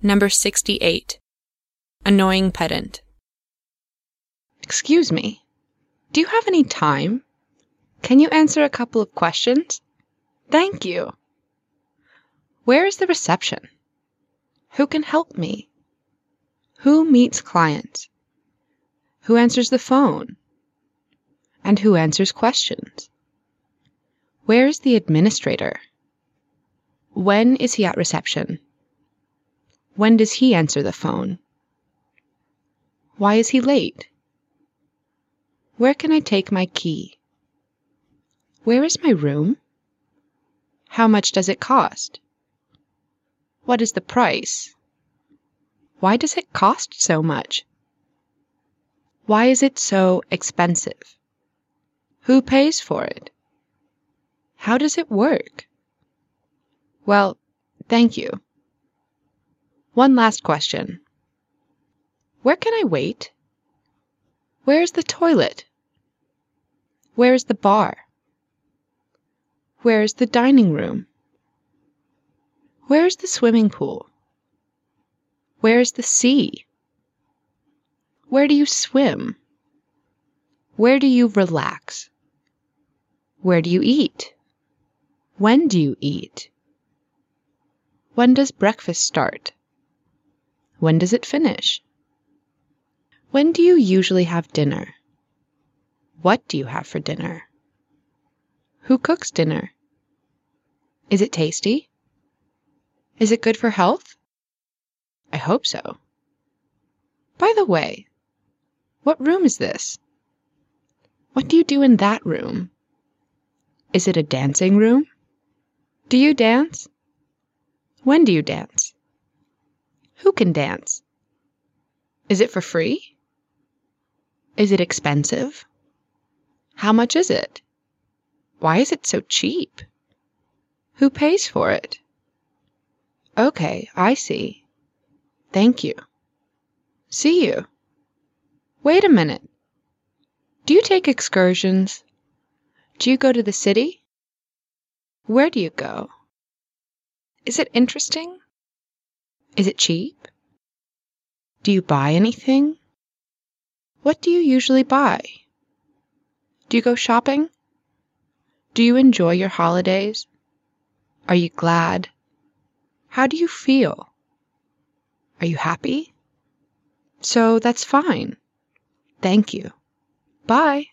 Number 68. Annoying pedant. Excuse me. Do you have any time? Can you answer a couple of questions? Thank you. Where is the reception? Who can help me? Who meets clients? Who answers the phone? And who answers questions? Where is the administrator? When is he at reception? When does he answer the phone? Why is he late? Where can I take my key? Where is my room? How much does it cost? What is the price? Why does it cost so much? Why is it so expensive? Who pays for it? How does it work? Well, thank you. One last question. Where can I wait? Where is the toilet? Where is the bar? Where is the dining room? Where is the swimming pool? Where is the sea? Where do you swim? Where do you relax? Where do you eat? When do you eat? When does breakfast start? When does it finish? When do you usually have dinner? What do you have for dinner? Who cooks dinner? Is it tasty? Is it good for health? I hope so. By the way, what room is this? What do you do in that room? Is it a dancing room? Do you dance? When do you dance? Who can dance? Is it for free? Is it expensive? How much is it? Why is it so cheap? Who pays for it? Okay, I see. Thank you. See you. Wait a minute. Do you take excursions? Do you go to the city? Where do you go? Is it interesting? Is it cheap? Do you buy anything? What do you usually buy? Do you go shopping? Do you enjoy your holidays? Are you glad? How do you feel? Are you happy? So that's fine. Thank you. Bye.